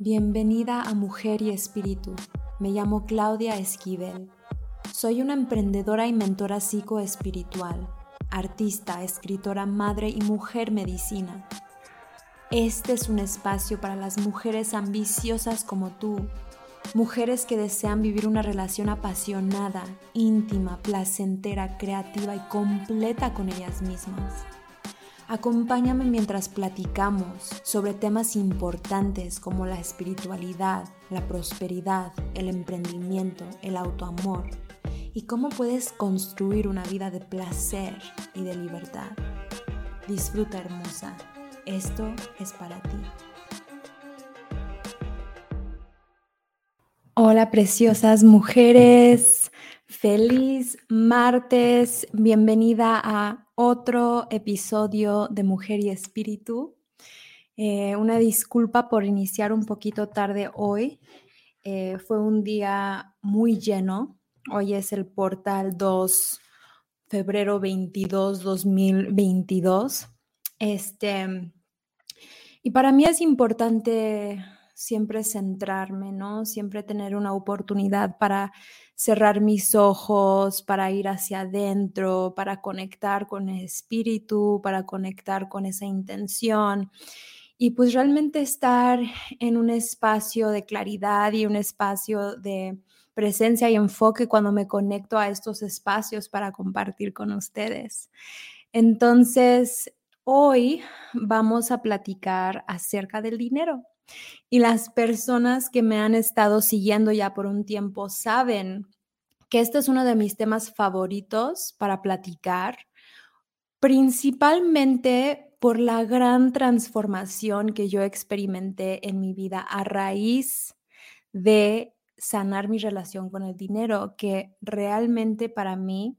Bienvenida a Mujer y Espíritu. Me llamo Claudia Esquivel. Soy una emprendedora y mentora psicoespiritual, artista, escritora, madre y mujer medicina. Este es un espacio para las mujeres ambiciosas como tú, mujeres que desean vivir una relación apasionada, íntima, placentera, creativa y completa con ellas mismas. Acompáñame mientras platicamos sobre temas importantes como la espiritualidad, la prosperidad, el emprendimiento, el autoamor y cómo puedes construir una vida de placer y de libertad. Disfruta hermosa, esto es para ti. Hola preciosas mujeres, feliz martes, bienvenida a otro episodio de Mujer y Espíritu. Eh, una disculpa por iniciar un poquito tarde hoy. Eh, fue un día muy lleno. Hoy es el portal 2, febrero 22, 2022. Este, y para mí es importante siempre centrarme, ¿no? Siempre tener una oportunidad para cerrar mis ojos, para ir hacia adentro, para conectar con el espíritu, para conectar con esa intención y pues realmente estar en un espacio de claridad y un espacio de presencia y enfoque cuando me conecto a estos espacios para compartir con ustedes. Entonces, hoy vamos a platicar acerca del dinero. Y las personas que me han estado siguiendo ya por un tiempo saben que este es uno de mis temas favoritos para platicar, principalmente por la gran transformación que yo experimenté en mi vida a raíz de sanar mi relación con el dinero, que realmente para mí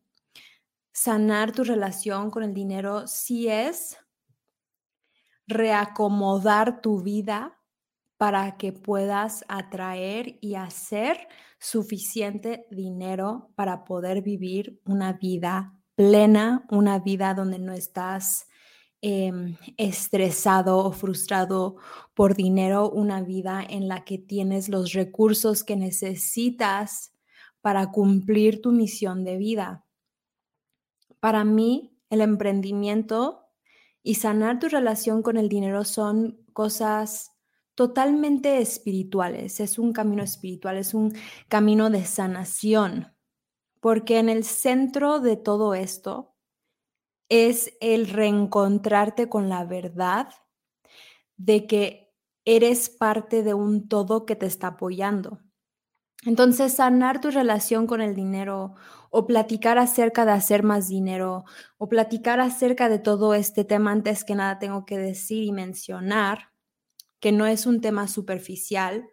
sanar tu relación con el dinero sí es reacomodar tu vida para que puedas atraer y hacer suficiente dinero para poder vivir una vida plena, una vida donde no estás em, estresado o frustrado por dinero, una vida en la que tienes los recursos que necesitas para cumplir tu misión de vida. Para mí, el emprendimiento y sanar tu relación con el dinero son cosas totalmente espirituales, es un camino espiritual, es un camino de sanación, porque en el centro de todo esto es el reencontrarte con la verdad de que eres parte de un todo que te está apoyando. Entonces, sanar tu relación con el dinero o platicar acerca de hacer más dinero o platicar acerca de todo este tema, antes que nada tengo que decir y mencionar que no es un tema superficial,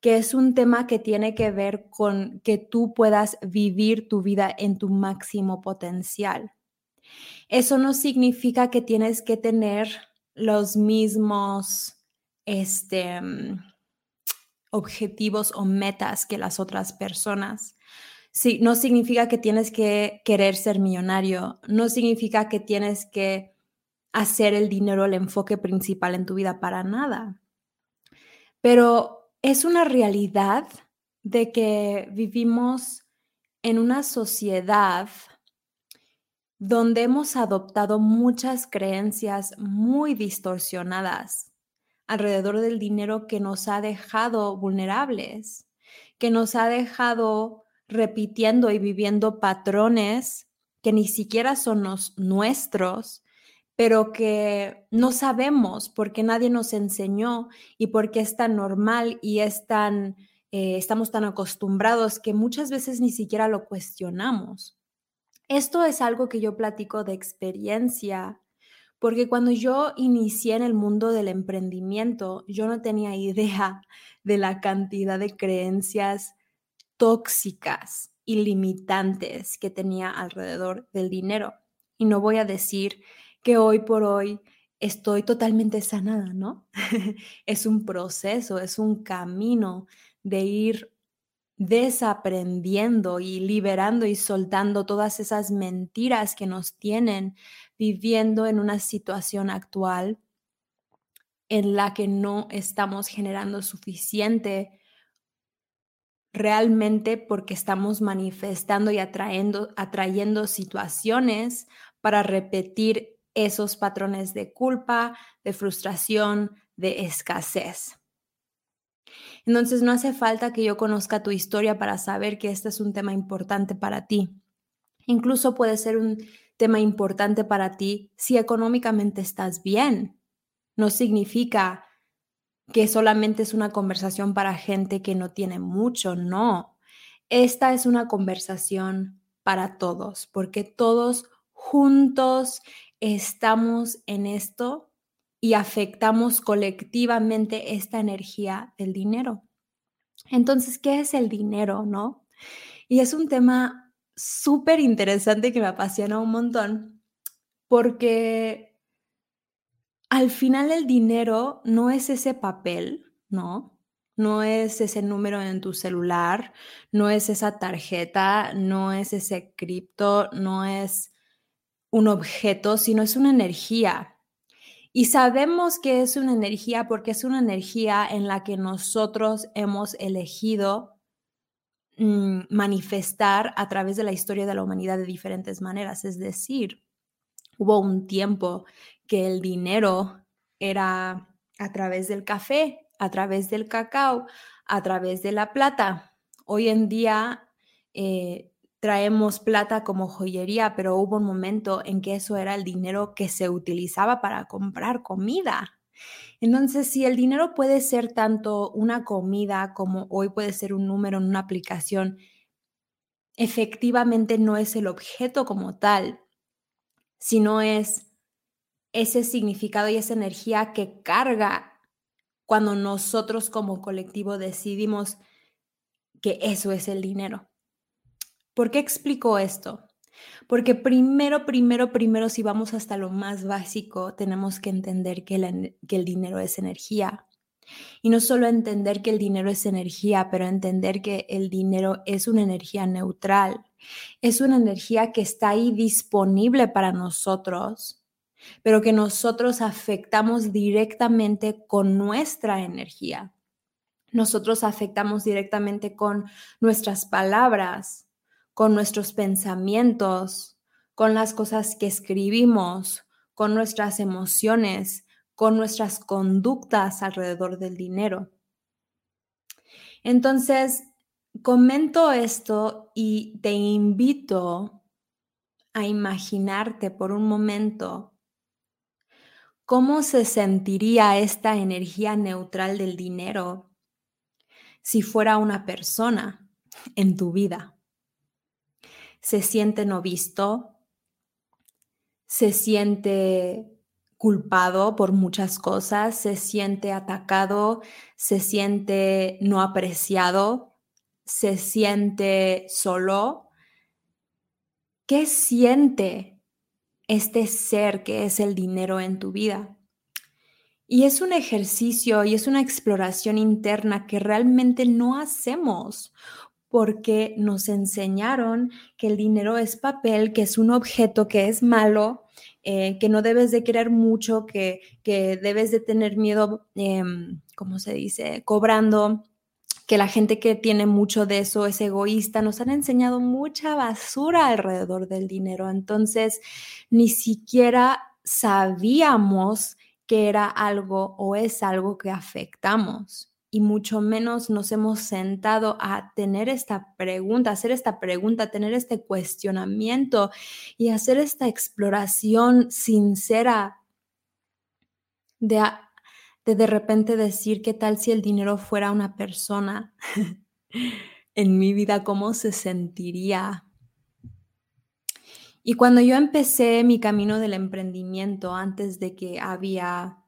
que es un tema que tiene que ver con que tú puedas vivir tu vida en tu máximo potencial. Eso no significa que tienes que tener los mismos este, mm, objetivos o metas que las otras personas. Sí, no significa que tienes que querer ser millonario, no significa que tienes que hacer el dinero el enfoque principal en tu vida para nada. Pero es una realidad de que vivimos en una sociedad donde hemos adoptado muchas creencias muy distorsionadas alrededor del dinero que nos ha dejado vulnerables, que nos ha dejado repitiendo y viviendo patrones que ni siquiera son los nuestros pero que no sabemos porque nadie nos enseñó y porque es tan normal y es tan, eh, estamos tan acostumbrados que muchas veces ni siquiera lo cuestionamos. Esto es algo que yo platico de experiencia, porque cuando yo inicié en el mundo del emprendimiento, yo no tenía idea de la cantidad de creencias tóxicas y limitantes que tenía alrededor del dinero. Y no voy a decir que hoy por hoy estoy totalmente sanada, ¿no? es un proceso, es un camino de ir desaprendiendo y liberando y soltando todas esas mentiras que nos tienen viviendo en una situación actual en la que no estamos generando suficiente realmente porque estamos manifestando y atrayendo, atrayendo situaciones para repetir esos patrones de culpa, de frustración, de escasez. Entonces no hace falta que yo conozca tu historia para saber que este es un tema importante para ti. Incluso puede ser un tema importante para ti si económicamente estás bien. No significa que solamente es una conversación para gente que no tiene mucho, no. Esta es una conversación para todos, porque todos juntos estamos en esto y afectamos colectivamente esta energía del dinero. Entonces, ¿qué es el dinero, no? Y es un tema súper interesante que me apasiona un montón, porque al final el dinero no es ese papel, ¿no? No es ese número en tu celular, no es esa tarjeta, no es ese cripto, no es un objeto, sino es una energía. Y sabemos que es una energía porque es una energía en la que nosotros hemos elegido mm, manifestar a través de la historia de la humanidad de diferentes maneras. Es decir, hubo un tiempo que el dinero era a través del café, a través del cacao, a través de la plata. Hoy en día eh, traemos plata como joyería, pero hubo un momento en que eso era el dinero que se utilizaba para comprar comida. Entonces, si el dinero puede ser tanto una comida como hoy puede ser un número en una aplicación, efectivamente no es el objeto como tal, sino es ese significado y esa energía que carga cuando nosotros como colectivo decidimos que eso es el dinero. ¿Por qué explico esto? Porque primero, primero, primero, si vamos hasta lo más básico, tenemos que entender que, el dinero es energía. Y no solo entender que el dinero es energía, pero entender que el dinero es una energía neutral. Es una energía que está ahí disponible para nosotros, pero que nosotros afectamos directamente con nuestra energía. Nosotros afectamos directamente con nuestras palabras, con nuestros pensamientos, con las cosas que escribimos, con nuestras emociones, con nuestras conductas alrededor del dinero. Entonces, comento esto y te invito a imaginarte por un momento cómo se sentiría esta energía neutral del dinero si fuera una persona en tu vida se siente no visto, se siente culpado por muchas cosas, se siente atacado, se siente no apreciado, se siente solo. ¿Qué siente este ser que es el dinero en tu vida? Y es un ejercicio y es una exploración interna que realmente no hacemos porque nos enseñaron que el dinero es papel, que es un objeto que es malo, eh, que no debes de querer mucho, que, que debes de tener miedo, em, ¿cómo se dice?, cobrando, que la gente que tiene mucho de eso es egoísta. Nos han enseñado mucha basura alrededor del dinero. Entonces, ni siquiera sabíamos que era algo o es algo que afectamos y mucho menos nos hemos sentado a tener esta pregunta, hacer esta pregunta, tener este cuestionamiento y hacer esta exploración sincera de de, de repente decir qué tal si el dinero fuera una persona en mi vida, cómo se sentiría. Y cuando yo empecé mi camino del emprendimiento, antes de que había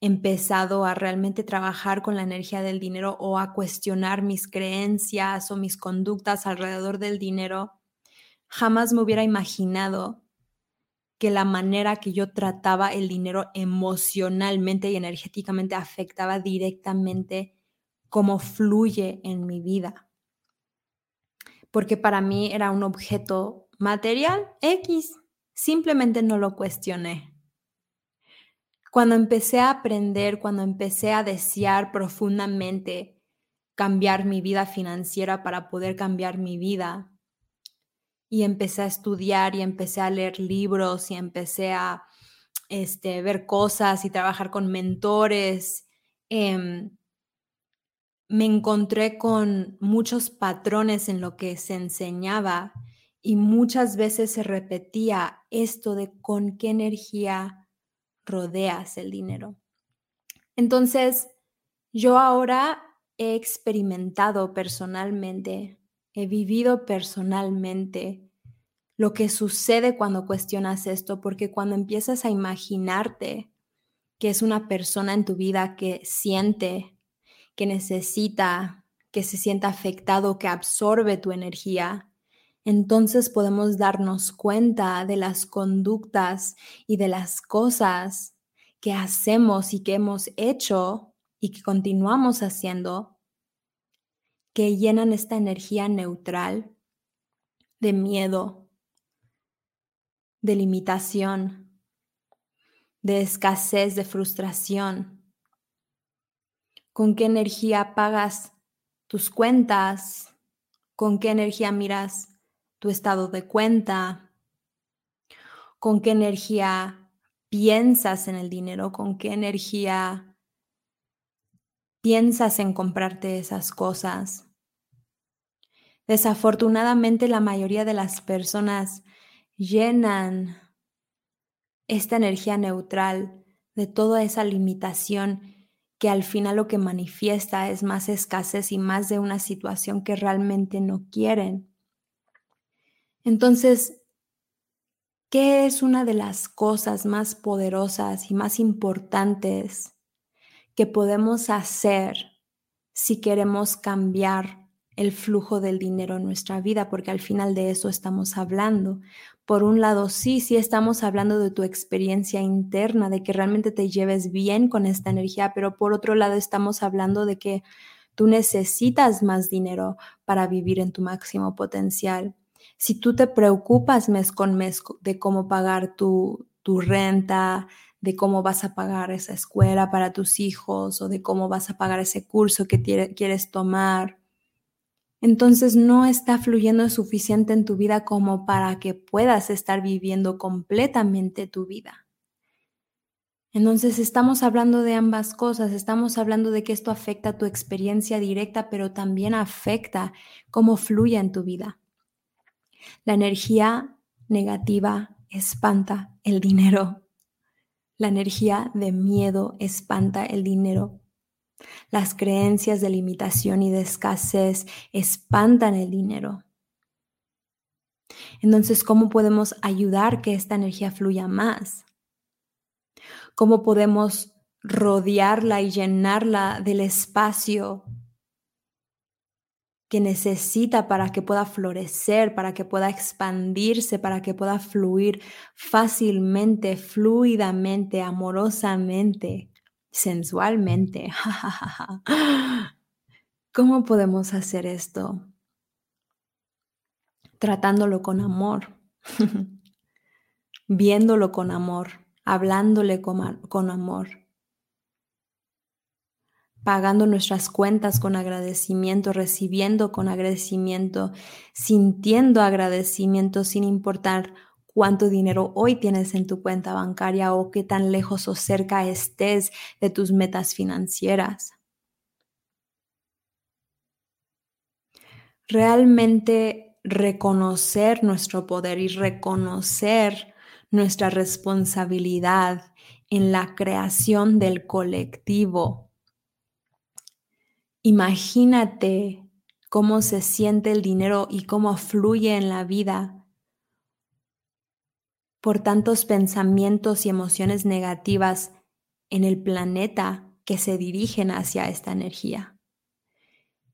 empezado a realmente trabajar con la energía del dinero o a cuestionar mis creencias o mis conductas alrededor del dinero, jamás me hubiera imaginado que la manera que yo trataba el dinero emocionalmente y energéticamente afectaba directamente cómo fluye en mi vida. Porque para mí era un objeto material X, simplemente no lo cuestioné Cuando empecé a aprender, cuando empecé a desear profundamente cambiar mi vida financiera para poder cambiar mi vida, y empecé a estudiar y empecé a leer libros y empecé a este, ver cosas y trabajar con mentores, em, me encontré con muchos patrones en lo que se enseñaba y muchas veces se repetía esto de con qué energía rodeas el dinero. Entonces, yo ahora he experimentado personalmente, he vivido personalmente lo que sucede cuando cuestionas esto, porque cuando empiezas a imaginarte que es una persona en tu vida que siente, que necesita, que se sienta afectado, que absorbe tu energía, entonces podemos darnos cuenta de las conductas y de las cosas que hacemos y que hemos hecho y que continuamos haciendo que llenan esta energía neutral de miedo, de limitación, de escasez, de frustración. ¿Con qué energía pagas tus cuentas? ¿Con qué energía miras tu estado de cuenta? ¿Con qué energía piensas en el dinero? ¿Con qué energía piensas en comprarte esas cosas? Desafortunadamente la mayoría de las personas llenan esta energía neutral de toda esa limitación que al final lo que manifiesta es más escasez y más de una situación que realmente no quieren. Entonces, ¿qué es una de las cosas más poderosas y más importantes que podemos hacer si queremos cambiar el flujo del dinero en nuestra vida, porque al final de eso estamos hablando. Por un lado, sí, sí estamos hablando de tu experiencia interna, de que realmente te lleves bien con esta energía, pero por otro lado estamos hablando de que tú necesitas más dinero para vivir en tu máximo potencial. Si tú te preocupas mes con mes de cómo pagar tu, tu renta, de cómo vas a pagar esa escuela para tus hijos o de cómo vas a pagar ese curso que quieres tomar, entonces no está fluyendo suficiente en tu vida como para que puedas estar viviendo completamente tu vida. Entonces estamos hablando de ambas cosas, estamos hablando de que esto afecta tu experiencia directa, pero también afecta cómo fluye en tu vida. La energía negativa espanta el dinero. La energía de miedo espanta el dinero. Las creencias de limitación y de escasez espantan el dinero. Entonces, ¿cómo podemos ayudar que esta energía fluya más? ¿Cómo podemos rodearla y llenarla del espacio que necesita para que pueda florecer, para que pueda expandirse, para que pueda fluir fácilmente, fluidamente, amorosamente? sensualmente. ¿Cómo podemos hacer esto? Tratándolo con amor, viéndolo con amor, hablándole con, amor, pagando nuestras cuentas con agradecimiento, recibiendo con agradecimiento, sintiendo agradecimiento sin importar cuánto dinero hoy tienes en tu cuenta bancaria o qué tan lejos o cerca estés de tus metas financieras. Realmente reconocer nuestro poder y reconocer nuestra responsabilidad en la creación del colectivo. Imagínate cómo se siente el dinero y cómo fluye en la vida por tantos pensamientos y emociones negativas en el planeta que se dirigen hacia esta energía.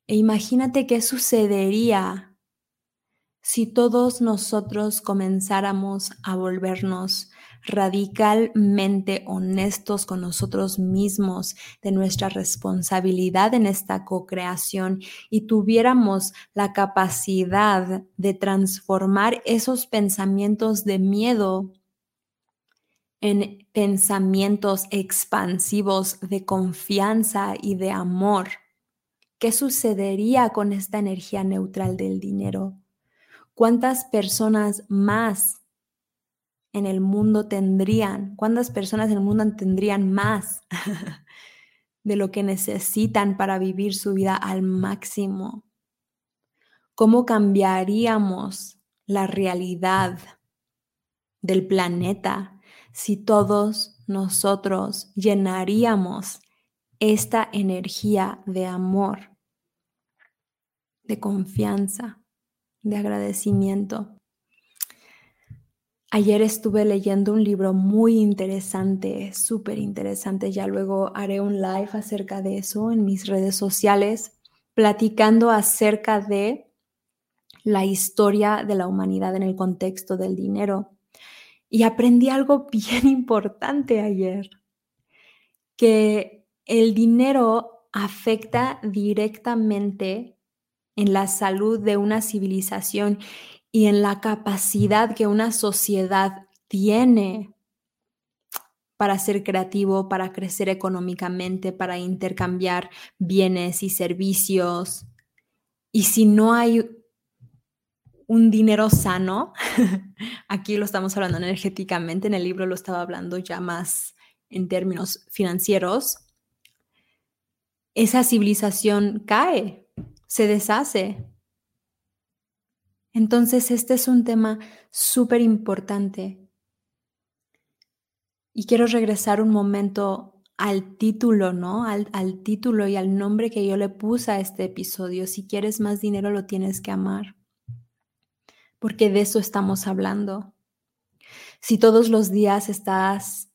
E imagínate qué sucedería si todos nosotros comenzáramos a volvernos radicalmente honestos con nosotros mismos de nuestra responsabilidad en esta co-creación y tuviéramos la capacidad de transformar esos pensamientos de miedo en pensamientos expansivos de confianza y de amor, ¿qué sucedería con esta energía neutral del dinero? ¿Cuántas personas más en el mundo tendrían? ¿Cuántas personas en el mundo tendrían más de lo que necesitan para vivir su vida al máximo? ¿Cómo cambiaríamos la realidad del planeta si todos nosotros llenaríamos esta energía de amor, de confianza, de agradecimiento? Ayer estuve leyendo un libro muy interesante, súper interesante. Ya luego haré un live acerca de eso en mis redes sociales, platicando acerca de la historia de la humanidad en el contexto del dinero. Y aprendí algo bien importante ayer, que el dinero afecta directamente en la salud de una civilización y en la capacidad que una sociedad tiene para ser creativo, para crecer económicamente, para intercambiar bienes y servicios. Y si no hay un dinero sano, aquí lo estamos hablando energéticamente, en el libro lo estaba hablando ya más en términos financieros, esa civilización cae, se deshace, entonces, este es un tema súper importante. Y quiero regresar un momento al título, ¿no? Al, al, título y al nombre que yo le puse a este episodio. Si quieres más dinero, lo tienes que amar. Porque de eso estamos hablando. Si todos los días estás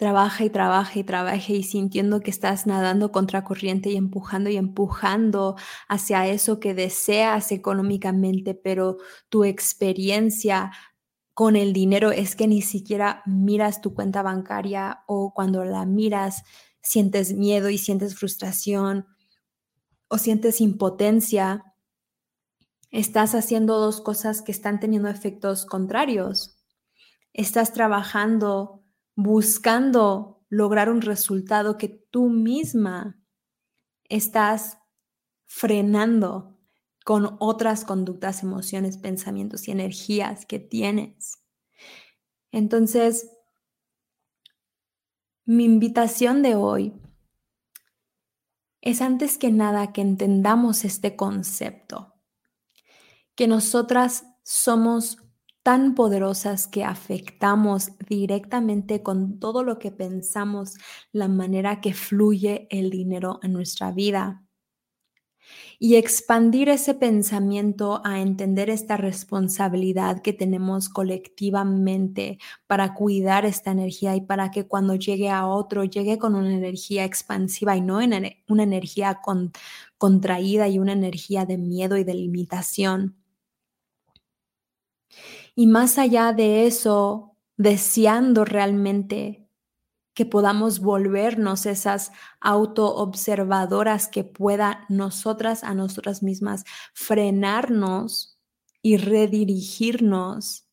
trabaja y trabaja y trabaja y sintiendo que estás nadando contra corriente y empujando y empujando hacia eso que deseas económicamente, pero tu experiencia con el dinero es que ni siquiera miras tu cuenta bancaria o cuando la miras sientes miedo y sientes frustración o sientes impotencia, estás haciendo dos cosas que están teniendo efectos contrarios. Estás trabajando buscando lograr un resultado que tú misma estás frenando con otras conductas, emociones, pensamientos y energías que tienes. Entonces, mi invitación de hoy es antes que nada que entendamos este concepto, que nosotras somos tan poderosas que afectamos directamente con todo lo que pensamos, la manera que fluye el dinero en nuestra vida. Y expandir ese pensamiento a entender esta responsabilidad que tenemos colectivamente para cuidar esta energía y para que cuando llegue a otro llegue con una energía expansiva y no una energía contraída y una energía de miedo y de limitación. Y más allá de eso, deseando realmente que podamos volvernos esas autoobservadoras que pueda nosotras a nosotras mismas frenarnos y redirigirnos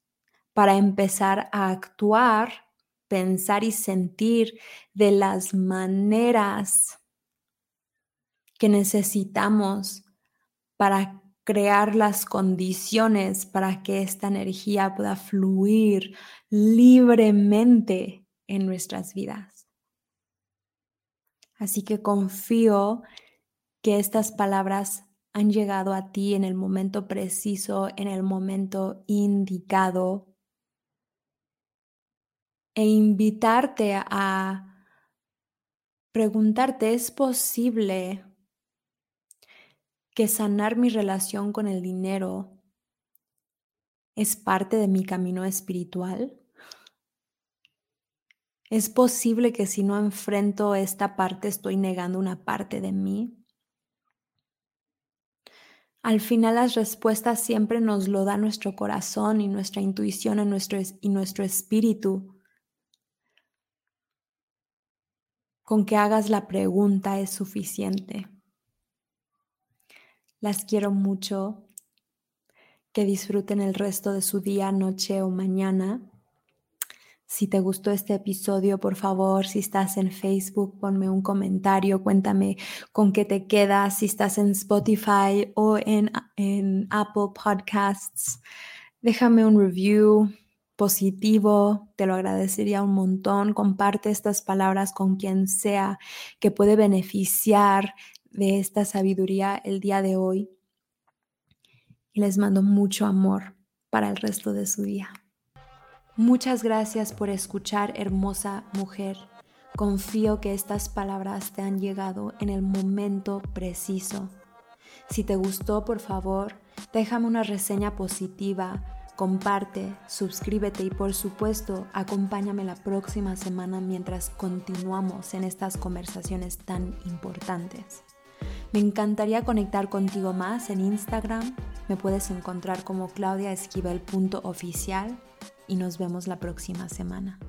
para empezar a actuar, pensar y sentir de las maneras que necesitamos para crear las condiciones para que esta energía pueda fluir libremente en nuestras vidas. Así que confío que estas palabras han llegado a ti en el momento preciso, en el momento indicado, e invitarte a preguntarte, ¿es posible que sanar mi relación con el dinero es parte de mi camino espiritual? ¿Es posible que si no enfrento esta parte estoy negando una parte de mí? Al final las respuestas siempre nos lo da nuestro corazón y nuestra intuición nuestro, y nuestro espíritu. Con que hagas la pregunta es suficiente. Las quiero mucho. Que disfruten el resto de su día, noche o mañana. Si te gustó este episodio, por favor, si estás en Facebook, ponme un comentario, cuéntame con qué te quedas, si estás en Spotify o en, en Apple Podcasts. Déjame un review positivo, te lo agradecería un montón. Comparte estas palabras con quien sea que puede beneficiar de esta sabiduría el día de hoy. Y les mando mucho amor para el resto de su día. Muchas gracias por escuchar, hermosa mujer. Confío que estas palabras te han llegado en el momento preciso. Si te gustó, por favor, déjame una reseña positiva, comparte, suscríbete y por supuesto acompáñame la próxima semana mientras continuamos en estas conversaciones tan importantes. Me encantaría conectar contigo más en Instagram. Me puedes encontrar como claudiaesquivel.oficial y nos vemos la próxima semana.